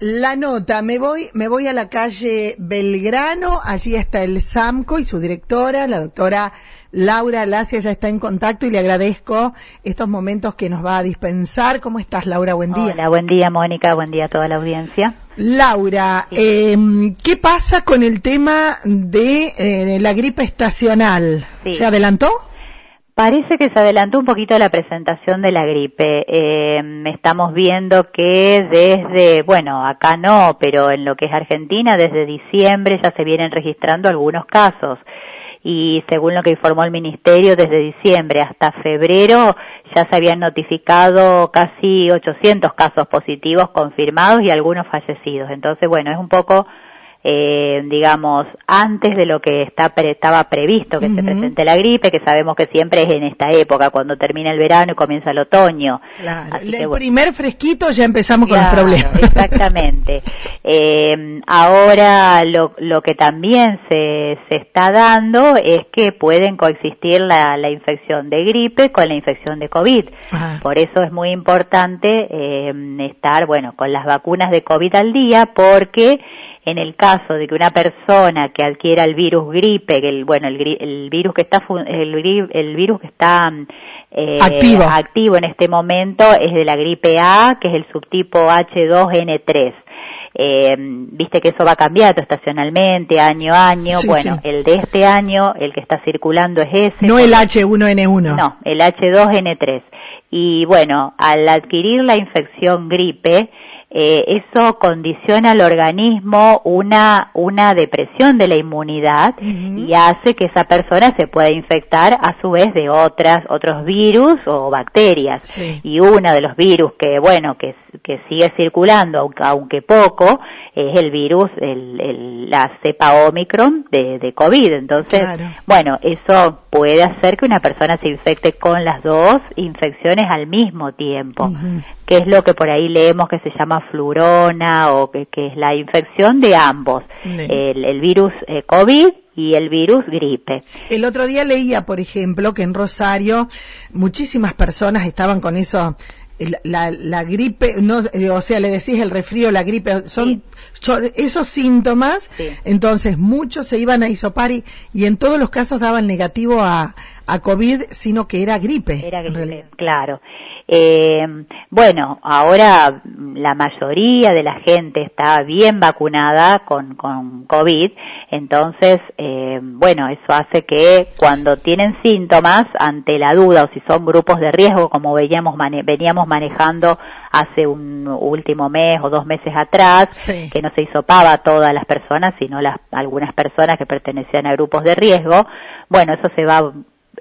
la nota, me voy, me voy a la calle Belgrano, allí está el SAMCO y su directora, la doctora Laura Lacia ya está en contacto y le agradezco estos momentos que nos va a dispensar. ¿Cómo estás, Laura? Buen día. Hola, buen día, Mónica, buen día a toda la audiencia. Laura, eh, ¿qué pasa con el tema de eh, la gripe estacional? Sí. ¿Se adelantó? Parece que se adelantó un poquito la presentación de la gripe. Eh, estamos viendo que desde, bueno, acá no, pero en lo que es Argentina, desde diciembre ya se vienen registrando algunos casos. Y según lo que informó el Ministerio, desde diciembre hasta febrero ya se habían notificado casi 800 casos positivos confirmados y algunos fallecidos. Entonces, bueno, es un poco eh, digamos, antes de lo que está estaba previsto que se presente la gripe, que sabemos que siempre es en esta época, cuando termina el verano y comienza el otoño. Claro, el primer fresquito ya empezamos con los problemas. Exactamente. eh, ahora lo, lo que también se, se está dando es que pueden coexistir la, la infección de gripe con la infección de COVID. Ah. Por eso es muy importante eh, estar, bueno, con las vacunas de COVID al día, porque en el caso de que una persona que adquiera el virus gripe, que el, bueno, el, el virus que está, el, el virus que está eh, activo. activo en este momento es de la gripe A, que es el subtipo H2N3. Eh, viste que eso va cambiando estacionalmente, año a año. Sí, bueno, sí. el de este año, el que está circulando es ese. No el H1N1. No, el H2N3. Y bueno, al adquirir la infección gripe, eh, eso condiciona al organismo una, una depresión de la inmunidad Uh -huh. y hace que esa persona se pueda infectar a su vez de otras, otros virus o bacterias. Sí. Y uno de los virus que, bueno, que, que sigue circulando, aunque, aunque poco, es el virus, el, el, la cepa Omicron de, de COVID. Entonces, Claro. bueno, eso puede hacer que una persona se infecte con las dos infecciones al mismo tiempo que es lo que por ahí leemos que se llama flurona o que, que es la infección de ambos, Sí. el, el virus eh, COVID y el virus gripe. El otro día leía, por ejemplo, que en Rosario muchísimas personas estaban con eso, la, la gripe, no, eh, o sea, le decís el resfrío, la gripe, son, son esos síntomas, Sí. entonces muchos se iban a hisopar y, y en todos los casos daban negativo a, a COVID, sino que era gripe. Era gripe, claro. Eh, bueno, ahora la mayoría de la gente está bien vacunada con, con COVID, entonces, eh, bueno, eso hace que cuando tienen síntomas, ante la duda o si son grupos de riesgo, como veíamos, mane- veníamos manejando hace un último mes o dos meses atrás, Sí. que no se hisopaba a todas las personas, sino las, algunas personas que pertenecían a grupos de riesgo, bueno, eso se va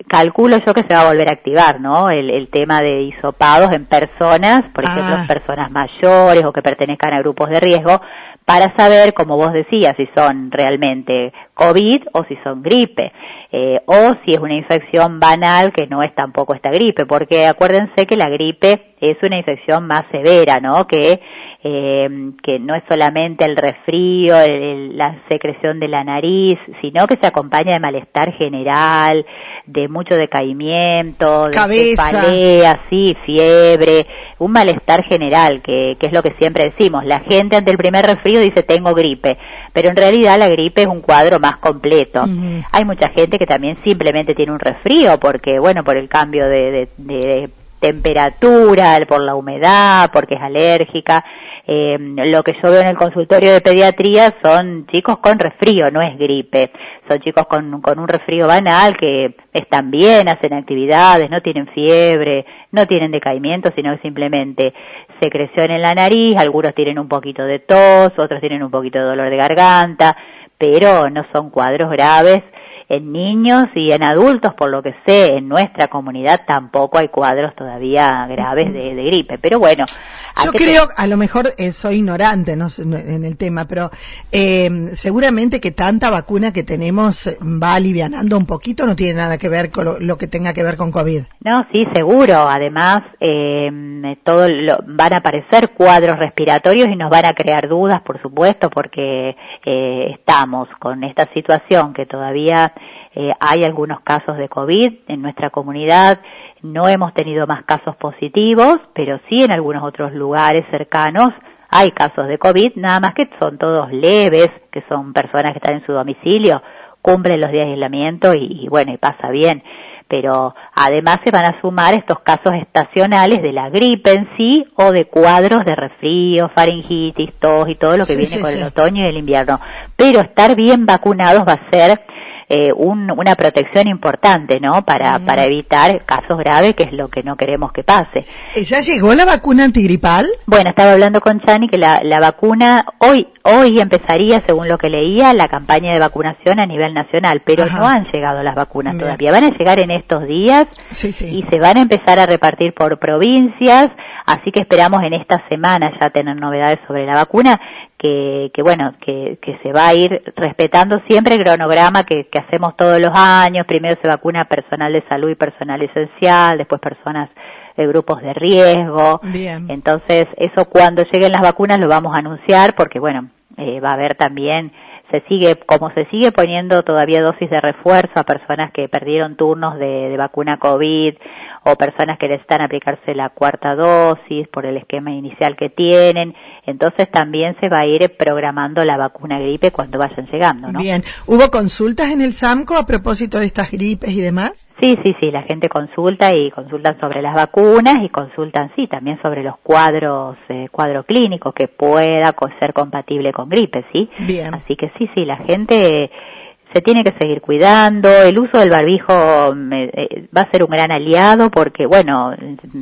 calculo yo que se va a volver a activar, ¿no? El, el tema de hisopados en personas, por Ah. ejemplo, personas mayores o que pertenezcan a grupos de riesgo, para saber, como vos decías, si son realmente COVID o si son gripe, eh, o si es una infección banal que no es tampoco esta gripe, porque acuérdense que la gripe es una infección más severa, ¿no? Que eh, que no es solamente el resfrío, el- el- la secreción de la nariz, sino que se acompaña de malestar general, de mucho decaimiento, de cefalea, sí, fiebre, un malestar general, que, que es lo que siempre decimos. La gente ante el primer resfrío dice tengo gripe, pero en realidad la gripe es un cuadro más completo. Hay mucha gente que también simplemente tiene un resfrío porque, bueno, por el cambio de, de- de temperatura, por la humedad, porque es alérgica. Eh, lo que yo veo en el consultorio de pediatría son chicos con resfrío, no es gripe. Son chicos con, un resfrío banal que están bien, hacen actividades, no tienen fiebre, no tienen decaimiento, sino que simplemente secreción en la nariz, algunos tienen un poquito de tos, otros tienen un poquito de dolor de garganta, pero no son cuadros graves en niños y en adultos, por lo que sé, en nuestra comunidad tampoco hay cuadros todavía graves de, de gripe. Pero bueno, Yo creo, a lo mejor eh, soy ignorante no, en el tema, pero eh, seguramente que tanta vacuna que tenemos eh, va alivianando un poquito, no tiene nada que ver con lo, lo que tenga que ver con COVID. No, sí, seguro. Además, eh, todo lo- van a aparecer cuadros respiratorios y nos van a crear dudas, por supuesto, porque eh, estamos con esta situación que todavía eh, hay algunos casos de COVID en nuestra comunidad. No hemos tenido más casos positivos, pero sí en algunos otros lugares cercanos hay casos de COVID, nada más que son todos leves, que son personas que están en su domicilio, cumplen los días de aislamiento y, y bueno, y pasa bien pero además se van a sumar estos casos estacionales de la gripe en sí o de cuadros de resfrío, faringitis, tos y todo lo que viene con el otoño y el invierno. Pero estar bien vacunados va a ser eh, una protección importante, ¿no? Para, para evitar casos graves, que es lo que no queremos que pase. ¿Ya llegó la vacuna antigripal? Bueno, estaba hablando con Chani que la, la vacuna hoy, hoy empezaría, según lo que leía, la campaña de vacunación a nivel nacional, pero no han llegado las vacunas todavía. Van a llegar en estos días y se van a empezar a repartir por provincias, así que esperamos en esta semana ya tener novedades sobre la vacuna que, que bueno, que, que, se va a ir respetando siempre el cronograma que, que hacemos todos los años. Primero se vacuna personal de salud y personal esencial, después personas de grupos de riesgo. Bien. Entonces, eso cuando lleguen las vacunas lo vamos a anunciar porque, bueno, eh, va a haber también se sigue, como se sigue poniendo todavía dosis de refuerzo a personas que perdieron turnos de, de vacuna COVID o personas que necesitan aplicarse la cuarta dosis por el esquema inicial que tienen, entonces también se va a ir programando la vacuna gripe cuando vayan llegando, ¿no? Bien, ¿hubo consultas en el SAMCO a propósito de estas gripes y demás? Sí, sí, sí, la gente consulta y consultan sobre las vacunas y consultan, sí, también sobre los cuadros, eh, cuadro clínico que pueda ser compatible con gripe, ¿sí? Bien. Así que sí, sí, la gente se tiene que seguir cuidando, el uso del barbijo eh, va a ser un gran aliado porque, bueno,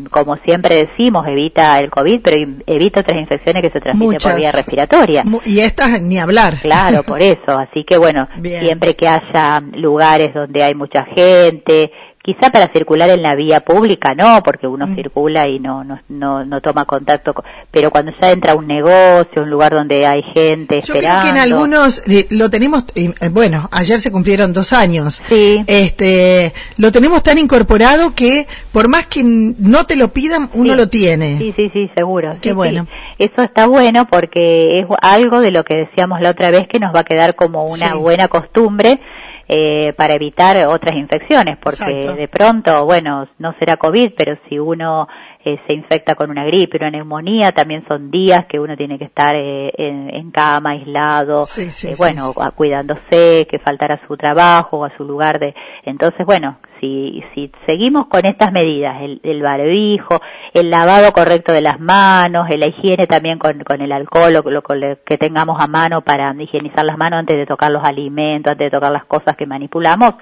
como siempre decimos, evita el COVID, pero evita otras infecciones que se transmiten por vía respiratoria. Y estas ni hablar. Claro, por eso. Así que, bueno, siempre que haya lugares donde hay mucha gente, Quizá para circular en la vía pública no, porque uno mm. circula y no, no, no, no, toma contacto, pero cuando ya entra un negocio, un lugar donde hay gente Yo creo que en algunos eh, lo tenemos, eh, bueno, ayer se cumplieron dos años. Sí. Este, lo tenemos tan incorporado que por más que no te lo pidan, uno lo tiene. Sí, sí, sí, seguro. Qué bueno. Eso está bueno porque es algo de lo que decíamos la otra vez que nos va a quedar como una buena costumbre eh, para evitar otras infecciones, porque de pronto, bueno, no será COVID, pero si uno eh, se infecta con una gripe, una neumonía, también son días que uno tiene que estar eh, en, cama, aislado, eh, bueno, cuidándose, que faltara a su trabajo o a su lugar de... Entonces, bueno, si, si seguimos con estas medidas, el, el barbijo, el lavado correcto de las manos, la higiene también con, con el alcohol, o lo, que tengamos a mano para higienizar las manos antes de tocar los alimentos, antes de tocar las cosas que manipulamos,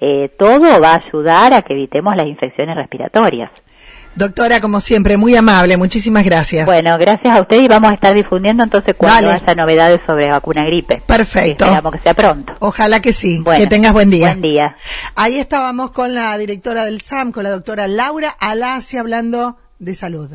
eh, todo va a ayudar a que evitemos las infecciones respiratorias. Doctora, como siempre, muy amable, muchísimas gracias. Bueno, gracias a usted y vamos a estar difundiendo entonces cuando haya novedades sobre vacuna gripe. Perfecto. Esperamos que sea pronto. Ojalá que sí. que tengas buen día. Buen día. Ahí estábamos con la directora del SAM, con la doctora Laura Alacia, hablando de salud.